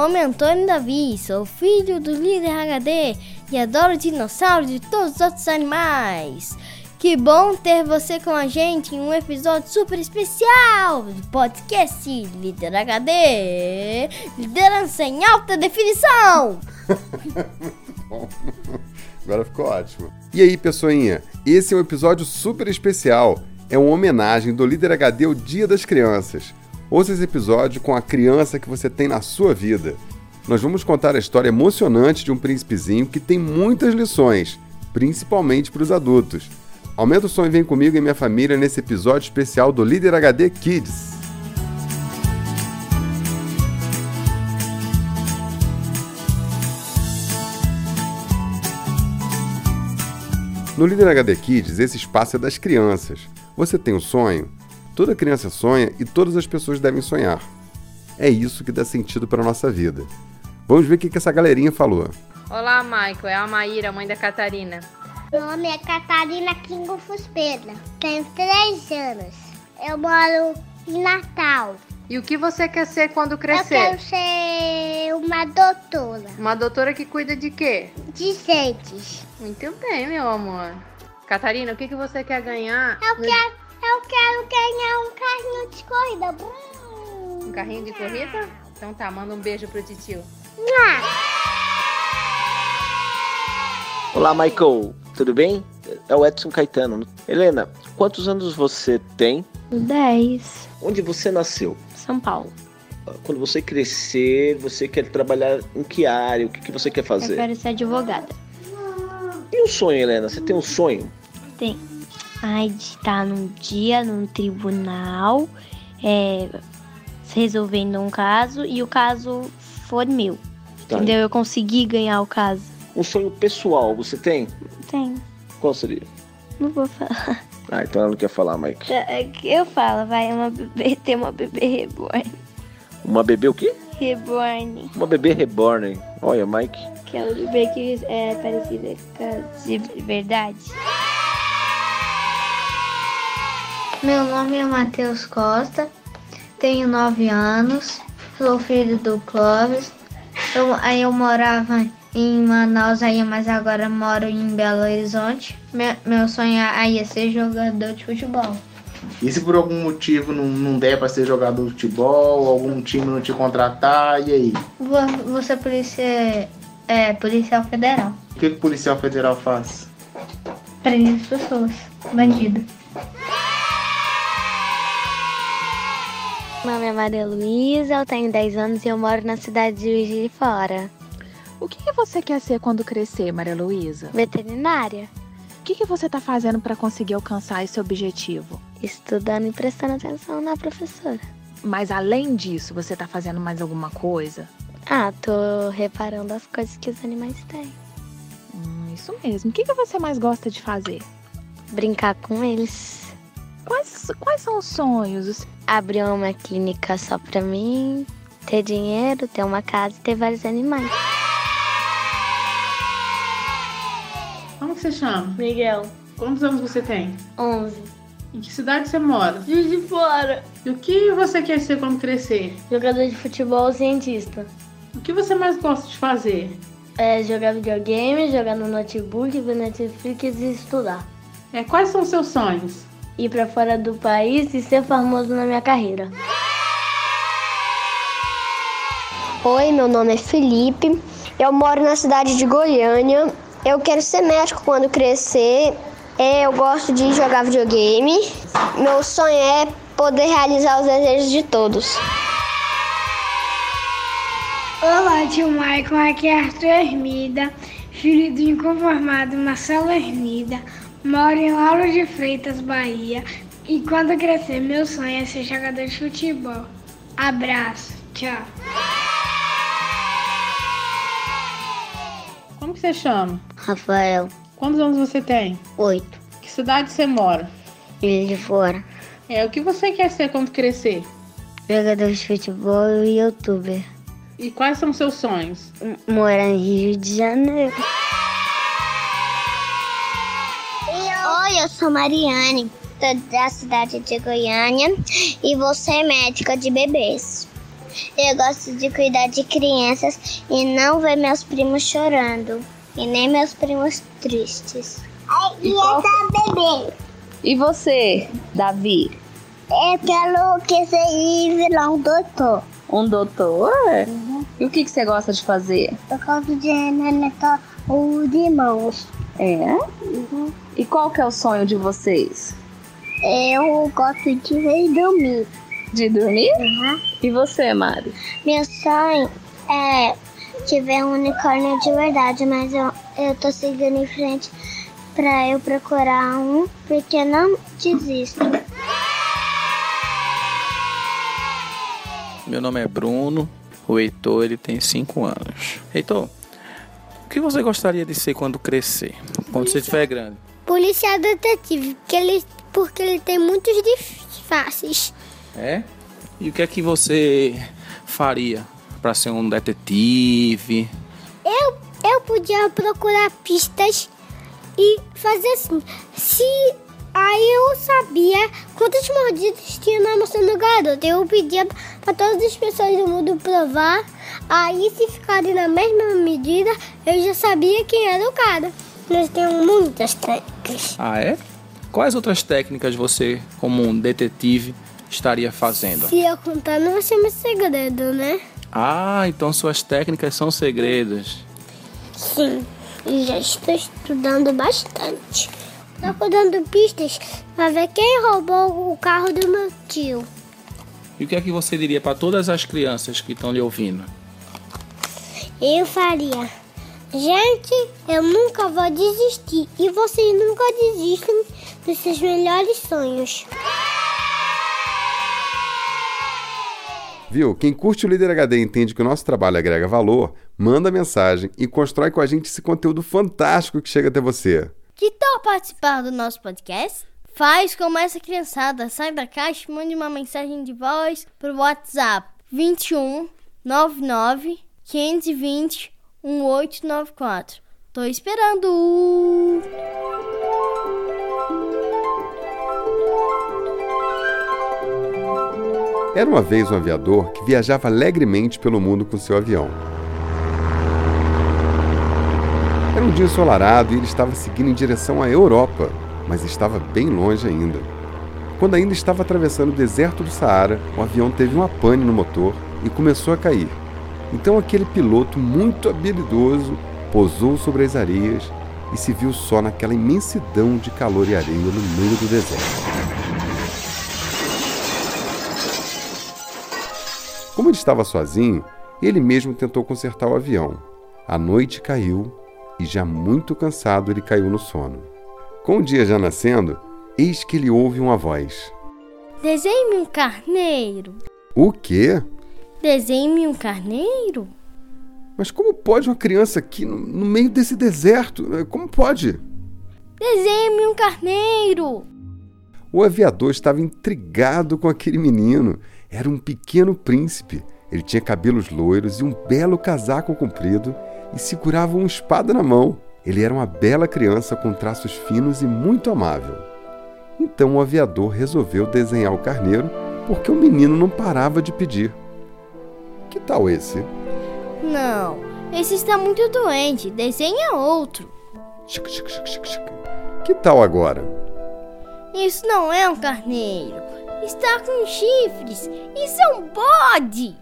Nome é Antônio Davi, sou filho do líder HD e adoro dinossauros e todos os outros animais. Que bom ter você com a gente em um episódio super especial do podcast Líder HD Liderança em Alta Definição! Agora ficou ótimo. E aí, pessoinha? Esse é um episódio super especial. É uma homenagem do Líder HD ao Dia das Crianças. Ouça esse episódio com a criança que você tem na sua vida. Nós vamos contar a história emocionante de um príncipezinho que tem muitas lições, principalmente para os adultos. Aumenta o som e vem comigo e minha família nesse episódio especial do Líder HD Kids. No Líder HD Kids, esse espaço é das crianças. Você tem um sonho? Toda criança sonha e todas as pessoas devem sonhar. É isso que dá sentido para a nossa vida. Vamos ver o que essa galerinha falou. Olá, Michael. É a Maíra, mãe da Catarina. Meu nome é Catarina Kingo Fuspeda. Tenho três anos. Eu moro em Natal. E o que você quer ser quando crescer? Eu quero ser uma doutora. Uma doutora que cuida de quê? De dentes. Muito bem, meu amor. Catarina, o que, que você quer ganhar? Eu, no... quero, eu quero ganhar um carrinho de corrida. Um carrinho de corrida? Então tá, manda um beijo pro titio. Olá, Michael. Tudo bem? É o Edson Caetano. Helena, quantos anos você tem? Dez. Onde você nasceu? São Paulo. Quando você crescer, você quer trabalhar em que área? O que, que você quer fazer? Eu quero ser advogada. E o sonho, Helena? Você tem um sonho? Tem. Ai, de estar num dia num tribunal, é, resolvendo um caso e o caso for meu. Tá. Entendeu? Eu consegui ganhar o caso. Um sonho pessoal, você tem? Tenho. Qual seria? Não vou falar. Ah, então ela não quer falar, Mike. Eu falo, vai, uma bebê, ter uma bebê reborn. Uma bebê o quê? Reborn. Uma bebê reborn. Olha, Mike. Que é um bebê que é parecido com de verdade. Meu nome é Matheus Costa, tenho nove anos, sou filho do Clóvis. Eu, aí eu morava em Manaus, aí, mas agora moro em Belo Horizonte. Meu, meu sonho aí é ser jogador de futebol. E se por algum motivo não, não der para ser jogador de futebol, algum time não te contratar, e aí? Você polícia, é policial federal. O que, que o policial federal faz? Prende as pessoas, bandido. Meu nome é Maria Luísa, eu tenho 10 anos e eu moro na cidade de Juiz de Fora. O que, que você quer ser quando crescer, Maria Luísa? Veterinária. O que, que você está fazendo para conseguir alcançar esse objetivo? Estudando e prestando atenção na professora. Mas além disso, você está fazendo mais alguma coisa? Ah, tô reparando as coisas que os animais têm. Hum, isso mesmo. O que, que você mais gosta de fazer? Brincar com eles. Quais, quais são os sonhos? Abrir uma clínica só pra mim, ter dinheiro, ter uma casa e ter vários animais. Como que você chama? Miguel. Quantos anos você tem? 11. Em que cidade você mora? Juiz de Fora. E o que você quer ser quando crescer? Jogador de futebol ou cientista. O que você mais gosta de fazer? É jogar videogame, jogar no notebook, ver Netflix e estudar. É, quais são seus sonhos? Ir para fora do país e ser famoso na minha carreira. Oi, meu nome é Felipe. Eu moro na cidade de Goiânia eu quero ser médico quando crescer. É, eu gosto de jogar videogame. Meu sonho é poder realizar os desejos de todos. Olá, tio Michael. Aqui é Arthur Hermida, filho do inconformado Marcelo Hermida. Moro em Lauro de Freitas, Bahia. E quando crescer, meu sonho é ser jogador de futebol. Abraço. Tchau. Como que você chama? Rafael. Quantos anos você tem? Oito. Que cidade você mora? Ilha de Fora. É, o que você quer ser quando crescer? Jogador de futebol e youtuber. E quais são seus sonhos? Morar em Rio de Janeiro. Oi, eu sou Mariane, da cidade de Goiânia e você é médica de bebês. Eu gosto de cuidar de crianças e não ver meus primos chorando. E nem meus primos tristes. E eu bebê. E você, Davi? Eu quero que você virar um doutor. Um doutor? Uhum. E o que, que você gosta de fazer? Eu gosto de alimentar os irmãos. É? Uhum. E qual que é o sonho de vocês? Eu gosto de dormir. De dormir? Uhum. E você, Mari? Meu sonho é tiver um unicórnio de verdade, mas eu, eu tô seguindo em frente pra eu procurar um, porque não desisto. Meu nome é Bruno, o Heitor ele tem 5 anos. Heitor, que você gostaria de ser quando crescer? Quando você estiver grande? Policial detetive, porque ele, porque ele tem muitos disfarces. É? E o que é que você faria para ser um detetive? Eu, eu podia procurar pistas e fazer assim. Se aí eu sabia quantas mordidas tinha na maçã do garoto, eu pedia para todas as pessoas do mundo provar. Aí se ficarem na mesma medida, eu já sabia quem era o cara. Nós temos muitas técnicas. Ah, é? Quais outras técnicas você, como um detetive, estaria fazendo? Se eu contar, não vai ser meu segredo, né? Ah, então suas técnicas são segredos. Sim, já estou estudando bastante. Estou dando pistas para ver quem roubou o carro do meu tio. E o que é que você diria para todas as crianças que estão lhe ouvindo? Eu faria. Gente, eu nunca vou desistir e vocês nunca desistem dos seus melhores sonhos. Viu? Quem curte o Líder HD e entende que o nosso trabalho agrega valor, manda mensagem e constrói com a gente esse conteúdo fantástico que chega até você. Que tal participar do nosso podcast? Faz como essa criançada, sai da caixa e mande uma mensagem de voz pro WhatsApp 21 99 520 1894. Tô esperando! Era uma vez um aviador que viajava alegremente pelo mundo com seu avião. Era um dia ensolarado e ele estava seguindo em direção à Europa, mas estava bem longe ainda. Quando ainda estava atravessando o deserto do Saara, o avião teve uma pane no motor e começou a cair. Então aquele piloto muito habilidoso pousou sobre as areias e se viu só naquela imensidão de calor e areia no meio do deserto. Como ele estava sozinho, ele mesmo tentou consertar o avião. A noite caiu e, já muito cansado, ele caiu no sono. Com o dia já nascendo, eis que ele ouve uma voz: Desenhe-me um carneiro. O quê? Desenhe-me um carneiro? Mas como pode uma criança aqui no, no meio desse deserto? Como pode? Desenhe-me um carneiro! O aviador estava intrigado com aquele menino era um pequeno príncipe. Ele tinha cabelos loiros e um belo casaco comprido e segurava uma espada na mão. Ele era uma bela criança com traços finos e muito amável. Então o aviador resolveu desenhar o carneiro porque o menino não parava de pedir. Que tal esse? Não, esse está muito doente. Desenha outro. Que tal agora? Isso não é um carneiro. Está com chifres! Isso é um bode!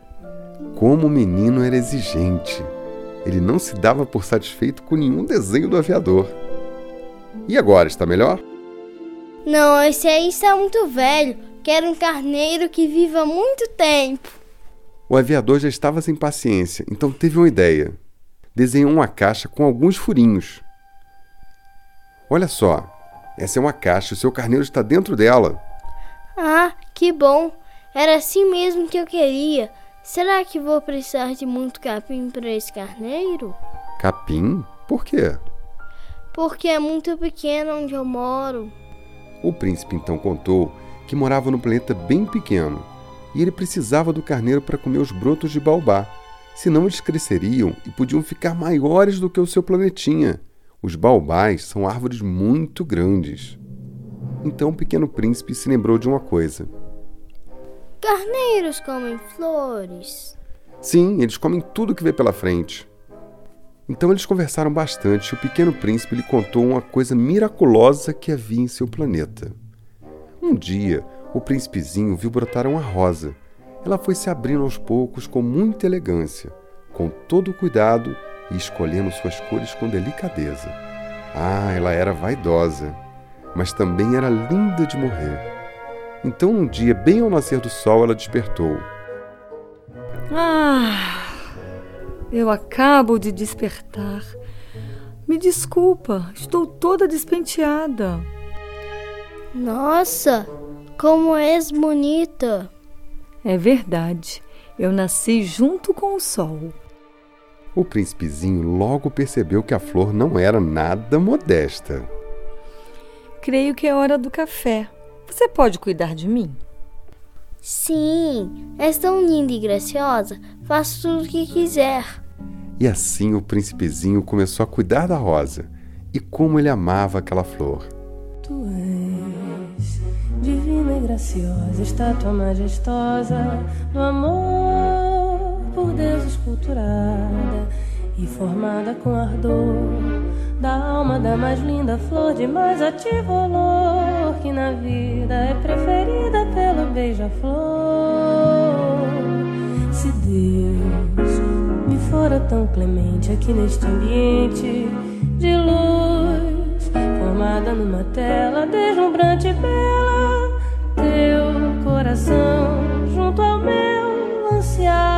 Como o menino era exigente. Ele não se dava por satisfeito com nenhum desenho do aviador. E agora, está melhor? Não, esse aí está muito velho. Quero um carneiro que viva muito tempo. O aviador já estava sem paciência, então teve uma ideia. Desenhou uma caixa com alguns furinhos. Olha só, essa é uma caixa, o seu carneiro está dentro dela. Ah, que bom! Era assim mesmo que eu queria. Será que vou precisar de muito capim para esse carneiro? Capim? Por quê? Porque é muito pequeno onde eu moro. O príncipe então contou que morava num planeta bem pequeno e ele precisava do carneiro para comer os brotos de baobá, senão eles cresceriam e podiam ficar maiores do que o seu planetinha. Os baobás são árvores muito grandes. Então o pequeno príncipe se lembrou de uma coisa. Carneiros comem flores. Sim, eles comem tudo que vê pela frente. Então eles conversaram bastante e o pequeno príncipe lhe contou uma coisa miraculosa que havia em seu planeta. Um dia, o príncipezinho viu brotar uma rosa. Ela foi se abrindo aos poucos com muita elegância, com todo o cuidado e escolhendo suas cores com delicadeza. Ah, ela era vaidosa, mas também era linda de morrer. Então, um dia, bem ao nascer do sol, ela despertou. Ah, eu acabo de despertar. Me desculpa, estou toda despenteada. Nossa, como és bonita! É verdade, eu nasci junto com o sol. O príncipezinho logo percebeu que a flor não era nada modesta. Creio que é hora do café. Você pode cuidar de mim? Sim, és tão linda e graciosa. Faço tudo o que quiser. E assim o príncipezinho começou a cuidar da rosa. E como ele amava aquela flor. Tu és divina e graciosa, estátua majestosa do amor por Deus esculturada e formada com ardor da alma da mais linda flor de mais ativo olor que na vida é preferida pelo beija-flor. Se Deus me fora tão clemente aqui neste ambiente de luz, formada numa tela deslumbrante e bela, teu coração junto ao meu ansiado,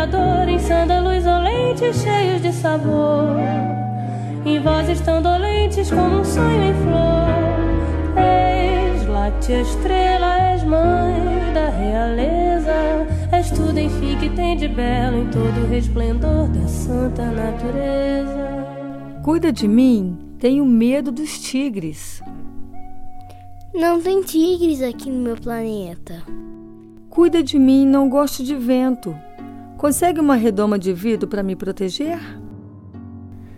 Afeador em sândalos olentes cheios de sabor. Em vozes tão dolentes como um sonho em flor. És láctea estrela, és mãe da realeza. És tudo, enfim, que tem de belo em todo o resplendor da santa natureza. Cuida de mim, tenho medo dos tigres. Não tem tigres aqui no meu planeta. Cuida de mim, não gosto de vento. Consegue uma redoma de vidro para me proteger?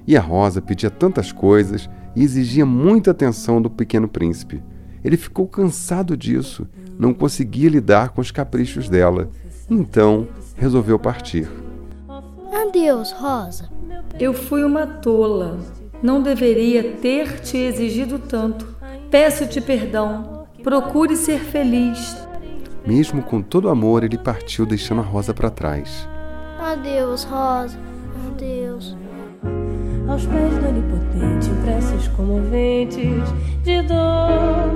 E a Rosa pedia tantas coisas e exigia muita atenção do pequeno príncipe. Ele ficou cansado disso, não conseguia lidar com os caprichos dela. Então resolveu partir. Adeus, Rosa. Eu fui uma tola. Não deveria ter te exigido tanto. Peço-te perdão. Procure ser feliz. Mesmo com todo amor, ele partiu, deixando a Rosa para trás. Adeus, Rosa. Adeus. Aos pés do onipotente, preces comoventes de dor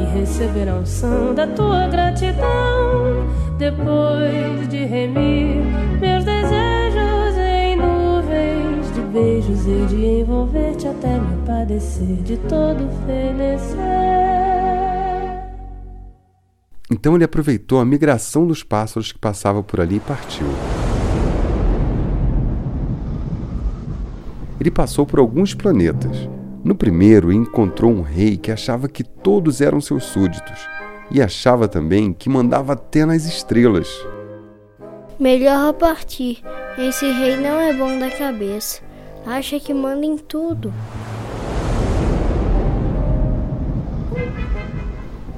e receber a unção da tua gratidão. Depois de remir meus desejos em nuvens de beijos e de envolver-te até me padecer de todo fenecer. Então ele aproveitou a migração dos pássaros que passavam por ali e partiu. Ele passou por alguns planetas. No primeiro, encontrou um rei que achava que todos eram seus súditos e achava também que mandava até nas estrelas. Melhor partir. Esse rei não é bom da cabeça. Acha que manda em tudo.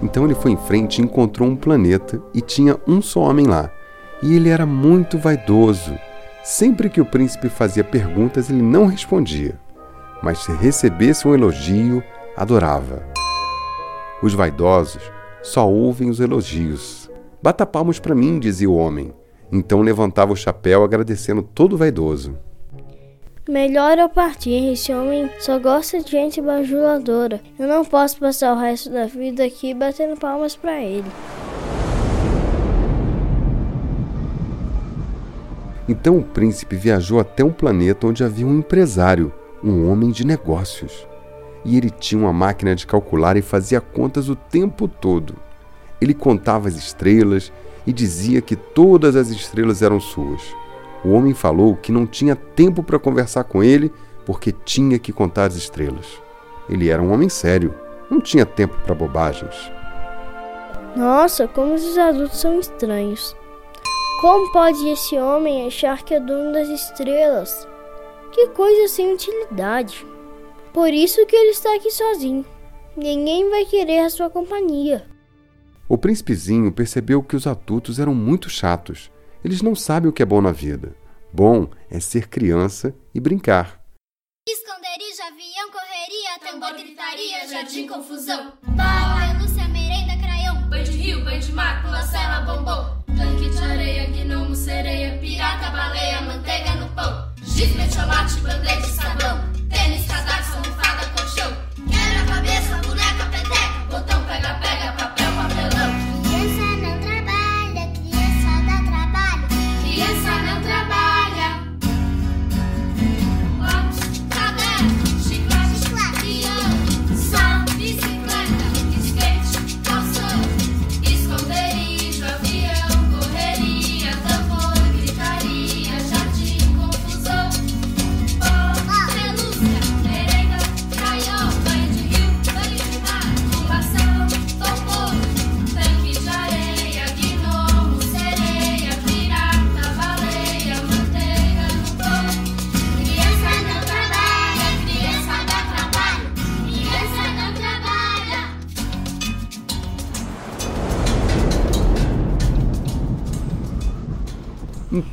Então ele foi em frente e encontrou um planeta e tinha um só homem lá. E ele era muito vaidoso. Sempre que o príncipe fazia perguntas, ele não respondia. Mas se recebesse um elogio, adorava. Os vaidosos só ouvem os elogios. Bata palmas para mim, dizia o homem. Então levantava o chapéu agradecendo todo vaidoso. Melhor eu partir, esse homem só gosta de gente bajuladora. Eu não posso passar o resto da vida aqui batendo palmas para ele. Então o príncipe viajou até um planeta onde havia um empresário, um homem de negócios. E ele tinha uma máquina de calcular e fazia contas o tempo todo. Ele contava as estrelas e dizia que todas as estrelas eram suas. O homem falou que não tinha tempo para conversar com ele porque tinha que contar as estrelas. Ele era um homem sério, não tinha tempo para bobagens. Nossa, como esses adultos são estranhos. Como pode esse homem achar que é dono das estrelas? Que coisa sem utilidade. Por isso que ele está aqui sozinho. Ninguém vai querer a sua companhia. O príncipezinho percebeu que os adultos eram muito chatos. Eles não sabem o que é bom na vida. Bom é ser criança e brincar. Esconderijo, avião, correria, tambor, gritaria, jardim, confusão. Bala, Lúcia, merenda, craião. Banho de rio, banho de mar, pula, cela, bombom. De areia, gnomo, sereia, pirata, baleia, manteiga no pão. Giz, chocolate, bandeja, sabão. Tênis, cadarço, almofada, colchão. Quebra a cabeça, boneca, peteca. Botão, pega, pega, papel,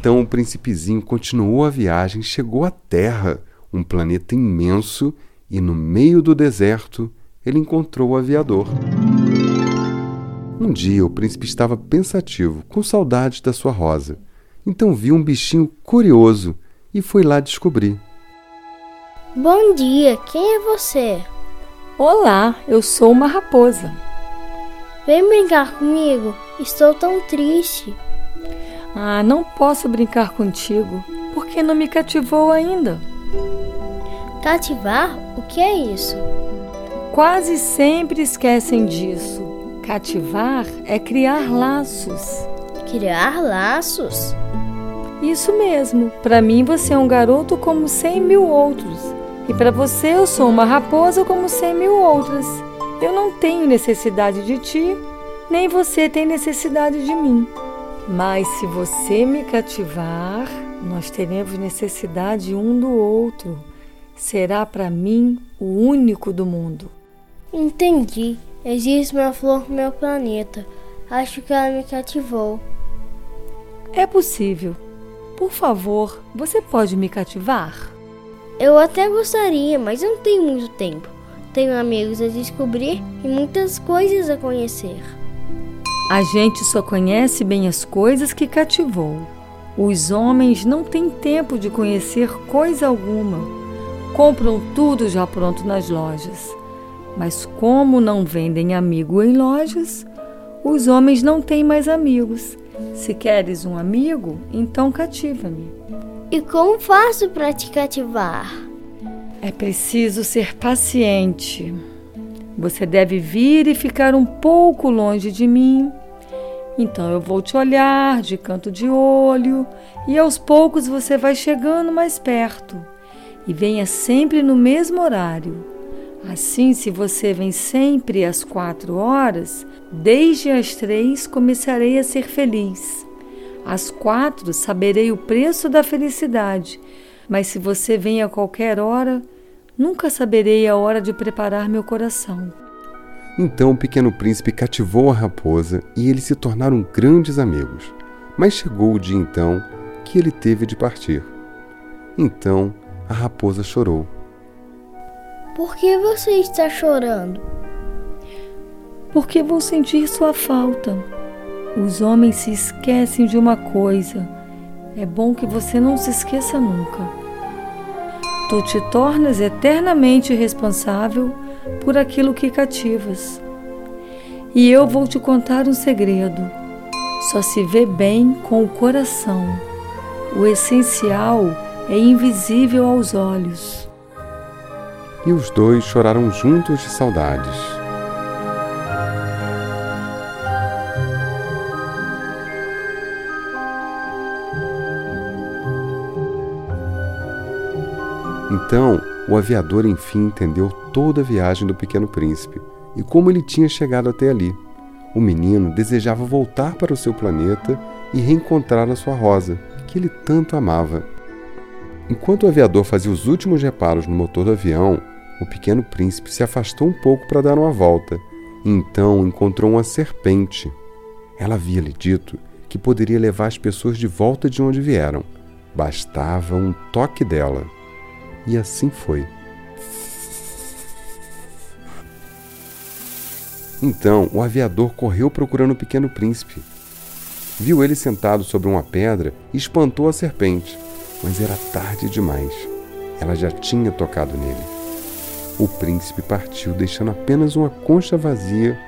Então o príncipezinho continuou a viagem e chegou à Terra, um planeta imenso, e no meio do deserto ele encontrou o aviador. Um dia o príncipe estava pensativo, com saudades da sua rosa. Então viu um bichinho curioso e foi lá descobrir. Bom dia, quem é você? Olá, eu sou uma raposa. Vem brincar comigo, estou tão triste. Ah, não posso brincar contigo, porque não me cativou ainda. Cativar? O que é isso? Quase sempre esquecem disso. Cativar é criar laços. Criar laços? Isso mesmo. Para mim você é um garoto como cem mil outros. E para você eu sou uma raposa como cem mil outras. Eu não tenho necessidade de ti, nem você tem necessidade de mim. Mas se você me cativar, nós teremos necessidade um do outro. Será para mim o único do mundo. Entendi. Existe uma flor no meu planeta. Acho que ela me cativou. É possível. Por favor, você pode me cativar? Eu até gostaria, mas não tenho muito tempo. Tenho amigos a descobrir e muitas coisas a conhecer. A gente só conhece bem as coisas que cativou. Os homens não têm tempo de conhecer coisa alguma. Compram tudo já pronto nas lojas. Mas como não vendem amigo em lojas, os homens não têm mais amigos. Se queres um amigo, então cativa-me. E como faço para te cativar? É preciso ser paciente. Você deve vir e ficar um pouco longe de mim. Então eu vou te olhar de canto de olho e aos poucos você vai chegando mais perto. E venha sempre no mesmo horário. Assim, se você vem sempre às quatro horas, desde as três começarei a ser feliz. Às quatro saberei o preço da felicidade, mas se você vem a qualquer hora, nunca saberei a hora de preparar meu coração. Então o pequeno príncipe cativou a raposa e eles se tornaram grandes amigos. Mas chegou o dia então que ele teve de partir. Então a raposa chorou. Por que você está chorando? Porque vou sentir sua falta. Os homens se esquecem de uma coisa. É bom que você não se esqueça nunca. Tu te tornas eternamente responsável por aquilo que cativas. E eu vou te contar um segredo. Só se vê bem com o coração. O essencial é invisível aos olhos. E os dois choraram juntos de saudades. Então, o aviador enfim entendeu toda a viagem do pequeno príncipe e como ele tinha chegado até ali. O menino desejava voltar para o seu planeta e reencontrar a sua rosa, que ele tanto amava. Enquanto o aviador fazia os últimos reparos no motor do avião, o pequeno príncipe se afastou um pouco para dar uma volta e então encontrou uma serpente. Ela havia-lhe dito que poderia levar as pessoas de volta de onde vieram. Bastava um toque dela. E assim foi. Então o aviador correu procurando o pequeno príncipe. Viu ele sentado sobre uma pedra e espantou a serpente, mas era tarde demais. Ela já tinha tocado nele. O príncipe partiu, deixando apenas uma concha vazia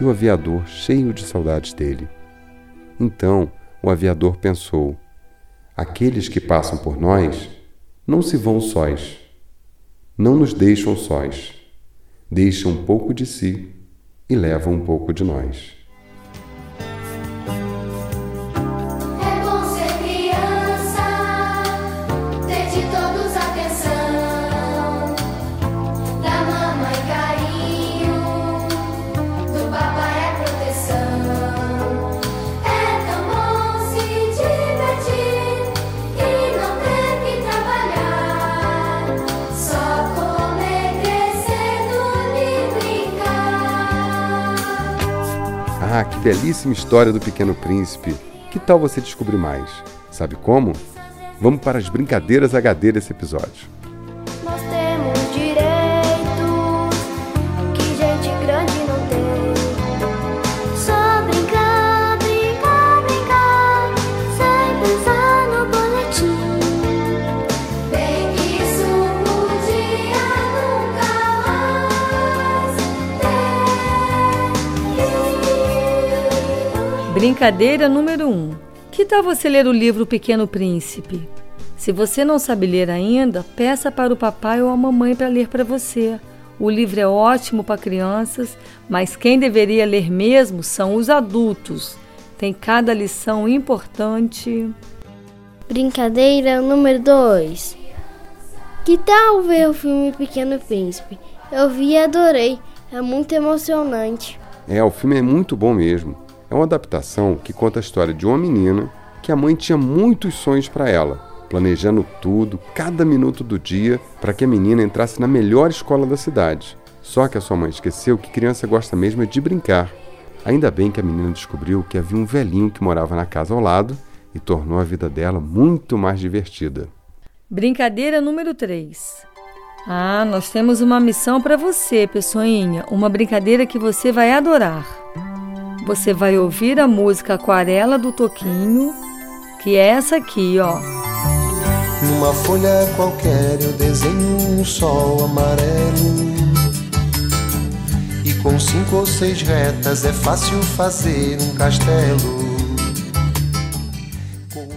e o aviador cheio de saudades dele. Então o aviador pensou: aqueles que passam por nós não se vão sós, não nos deixam sós, deixam um pouco de si e levam um pouco de nós. Belíssima história do Pequeno Príncipe! Que tal você descobrir mais? Sabe como? Vamos para as brincadeiras HD desse episódio. Brincadeira número 1. Um. Que tal você ler o livro O Pequeno Príncipe? Se você não sabe ler ainda, peça para o papai ou a mamãe para ler para você. O livro é ótimo para crianças, mas quem deveria ler mesmo são os adultos. Tem cada lição importante. Brincadeira número 2. Que tal ver o filme Pequeno Príncipe? Eu vi e adorei. É muito emocionante. É, o filme é muito bom mesmo. É uma adaptação que conta a história de uma menina que a mãe tinha muitos sonhos para ela, planejando tudo, cada minuto do dia, para que a menina entrasse na melhor escola da cidade. Só que a sua mãe esqueceu que criança gosta mesmo é de brincar. Ainda bem que a menina descobriu que havia um velhinho que morava na casa ao lado e tornou a vida dela muito mais divertida. Brincadeira número 3. Ah, nós temos uma missão para você, pessoinha. Uma brincadeira que você vai adorar. Você vai ouvir a música Aquarela do Toquinho, que é essa aqui, ó. Numa folha qualquer eu desenho um sol amarelo. E com cinco ou seis retas é fácil fazer um castelo.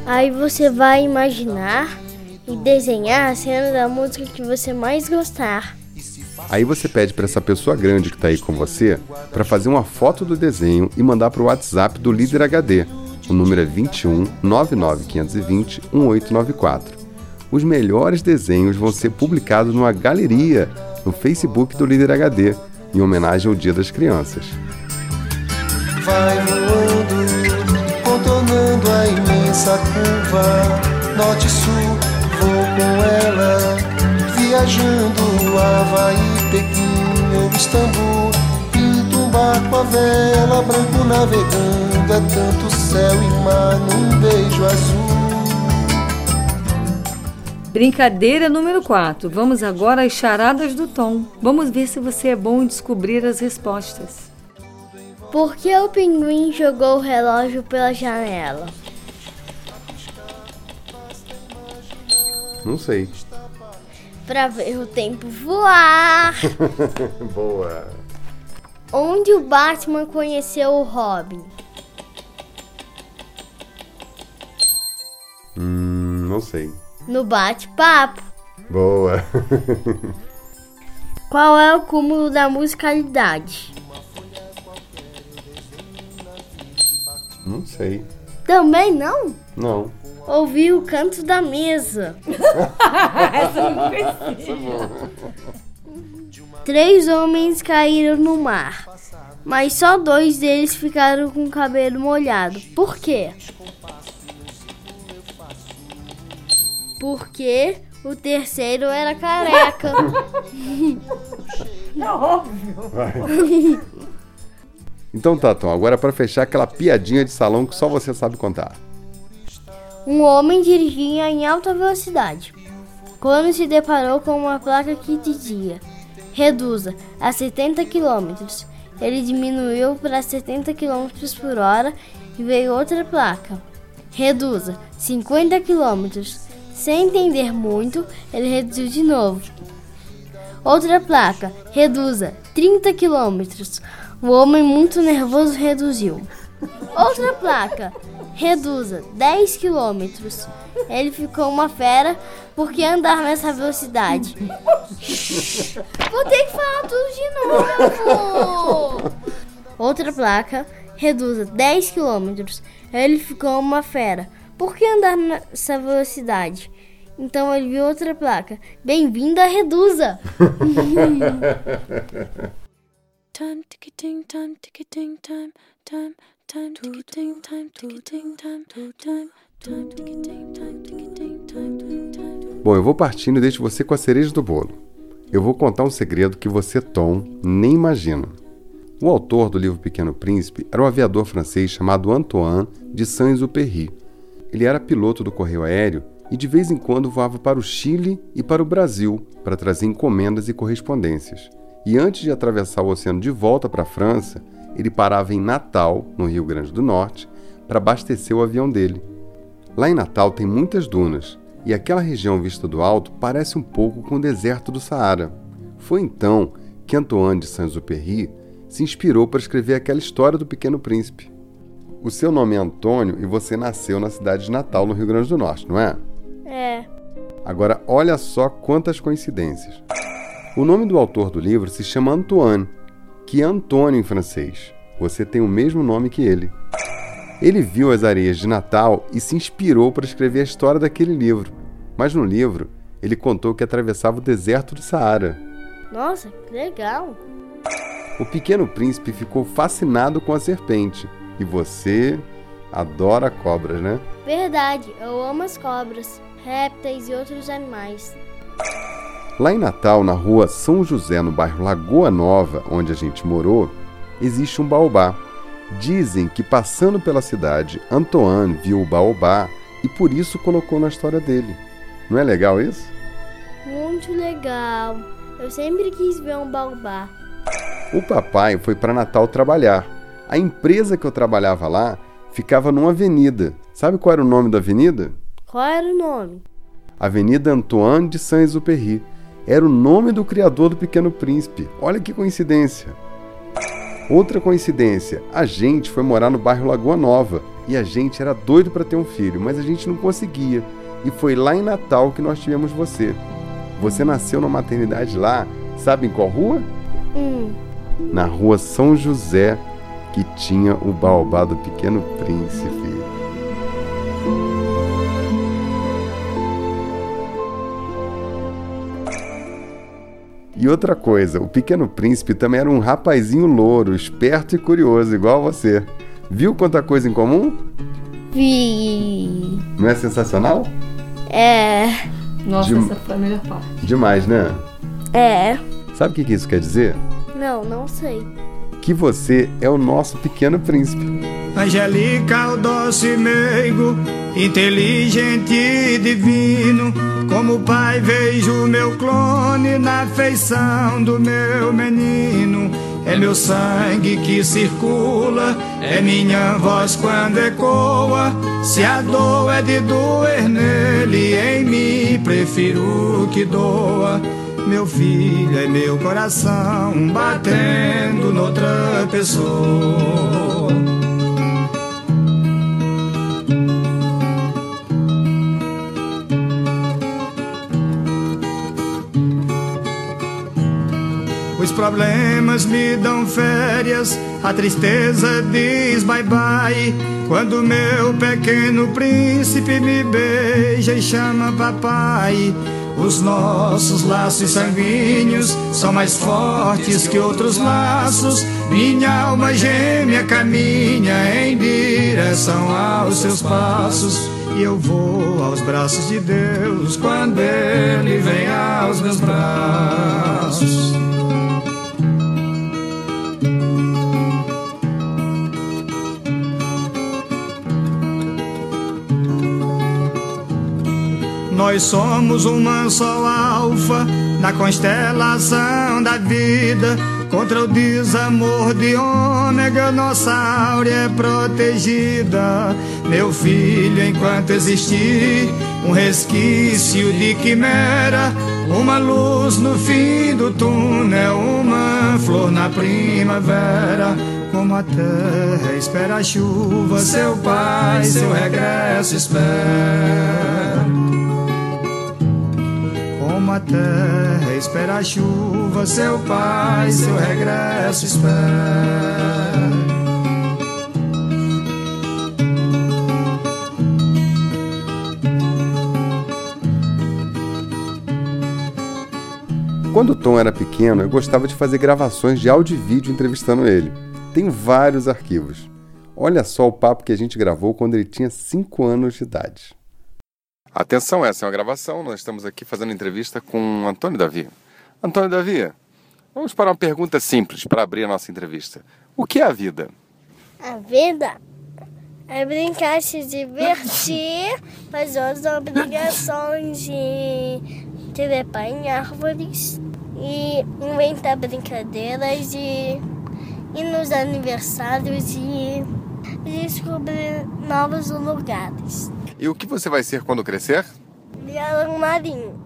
Aí você vai imaginar e desenhar a cena da música que você mais gostar. Aí você pede para essa pessoa grande que está aí com você para fazer uma foto do desenho e mandar para o WhatsApp do Líder HD. O número é 21 99520 1894. Os melhores desenhos vão ser publicados numa galeria no Facebook do Líder HD, em homenagem ao Dia das Crianças. Vai voando, contornando a imensa curva, norte-sul, vou com ela, viajando Havaí, Pequim ou Istambul. Pinto um barco a vela, branco navegando, é tanto céu e mar num beijo azul. Brincadeira número 4. Vamos agora às charadas do Tom. Vamos ver se você é bom em descobrir as respostas. Por que o pinguim jogou o relógio pela janela? Não sei. Para ver o tempo voar. Boa. Onde o Batman conheceu o Robin? Hum, não sei. No bate-papo. Boa. Qual é o cúmulo da musicalidade? Não sei. Também não? Não. Ouvi o canto da mesa. Essa não precisa. Três homens caíram no mar, mas só dois deles ficaram com o cabelo molhado. Por quê? Porque o terceiro era careca. É óbvio. Então tá, Tom, agora para fechar aquela piadinha de salão que só você sabe contar. Um homem dirigia em alta velocidade quando se deparou com uma placa que dizia: reduza a 70 km. Ele diminuiu para 70 km por hora e veio outra placa: reduza 50 km. Sem entender muito, ele reduziu de novo. Outra placa: reduza 30 km. O homem, muito nervoso, reduziu. Outra placa: reduza 10 km. Ele ficou uma fera porque andar nessa velocidade. Vou ter que falar tudo de novo. Outra placa: reduza 10 km. Ele ficou uma fera. Por que andar nessa velocidade? Então ele viu outra placa. Bem-vindo a Reduza. Time ticketing, time ticketing, time, time, time time time, time, time time, time. Bom, eu vou partindo e deixo você com a cereja do bolo. Eu vou contar um segredo que você, Tom, nem imagina. O autor do livro Pequeno Príncipe era um aviador francês chamado Antoine de Saint-Exupéry. Ele era piloto do correio aéreo e de vez em quando voava para o Chile e para o Brasil para trazer encomendas e correspondências. E antes de atravessar o oceano de volta para a França, ele parava em Natal, no Rio Grande do Norte, para abastecer o avião dele. Lá em Natal tem muitas dunas, e aquela região vista do alto parece um pouco com o deserto do Saara. Foi então que Antoine de Saint-Exupéry se inspirou para escrever aquela história do Pequeno Príncipe. O seu nome é Antônio e você nasceu na cidade de Natal, no Rio Grande do Norte, não é? É. Agora, olha só quantas coincidências. O nome do autor do livro se chama Antoine, que é Antônio em francês. Você tem o mesmo nome que ele. Ele viu as areias de Natal e se inspirou para escrever a história daquele livro. Mas no livro, ele contou que atravessava o deserto do Saara. Nossa, que legal. O pequeno príncipe ficou fascinado com a serpente. E você adora cobras, né? Verdade, eu amo as cobras, répteis e outros animais. Lá em Natal, na rua São José, no bairro Lagoa Nova, onde a gente morou, existe um baobá. Dizem que passando pela cidade, Antoine viu o baobá e por isso colocou na história dele. Não é legal isso? Muito legal. Eu sempre quis ver um baobá. O papai foi para Natal trabalhar. A empresa que eu trabalhava lá ficava numa avenida. Sabe qual era o nome da avenida? Qual era o nome? Avenida Antoine de Saint-Exupéry. Era o nome do criador do Pequeno Príncipe. Olha que coincidência. Outra coincidência, a gente foi morar no bairro Lagoa Nova e a gente era doido para ter um filho, mas a gente não conseguia. E foi lá em Natal que nós tivemos você. Você nasceu na maternidade lá, sabe em qual rua? Hum. Na rua São José, que tinha o baobá do Pequeno Príncipe. E outra coisa, o Pequeno Príncipe também era um rapazinho louro, esperto e curioso, igual a você. Viu quanta coisa em comum? Vi. Não é sensacional? É. Nossa, De- essa foi a melhor parte. Demais, né? É. Sabe o que que isso quer dizer? Não, não sei. Que você é o nosso Pequeno Príncipe. Angelical, doce, meigo, inteligente e divino. Como pai, vejo meu clone na feição do meu menino. É meu sangue que circula, é minha voz quando ecoa. Se a dor é de doer nele, em mim prefiro que doa. Meu filho é meu coração batendo noutra pessoa. Problemas me dão férias, a tristeza diz bye bye. Quando meu pequeno príncipe me beija e chama papai. Os nossos laços sanguíneos são mais fortes que outros laços. Minha alma gêmea caminha em direção aos seus passos. E eu vou aos braços de Deus quando Ele vem aos meus braços. Nós somos uma só alfa na constelação da vida. Contra o desamor de ômega, nossa áurea é protegida. Meu filho, enquanto existir, um resquício de quimera, uma luz no fim do túnel, uma flor na primavera. Como a terra espera a chuva, seu pai, seu regresso espera a terra espera a chuva, seu pai, seu regresso espera. Quando o Tom era pequeno, eu gostava de fazer gravações de áudio e vídeo entrevistando ele. Tenho vários arquivos. Olha só o papo que a gente gravou quando ele tinha 5 anos de idade. Atenção, essa é uma gravação. Nós estamos aqui fazendo entrevista com Antônio Davi. Antônio Davi, vamos para uma pergunta simples para abrir a nossa entrevista. O que é a vida? A vida é brincar, se divertir, fazer as obrigações de trepar em árvores e inventar brincadeiras e ir nos aniversários e descobrir novos lugares. E o que você vai ser quando crescer? Leão marinho.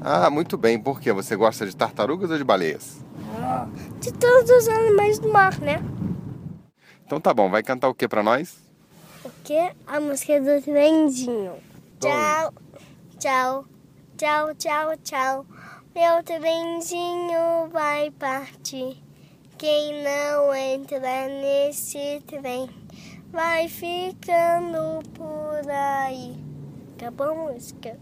Ah, muito bem. Por quê? Você gosta de tartarugas ou de baleias? De todos os animais do mar, né? Então tá bom. Vai cantar o que para nós? O que? A música do trenzinho. Tchau, tchau, tchau, tchau, tchau. Meu trenzinho vai partir. Quem não entra nesse trem vai ficando por aí. Acabou a música.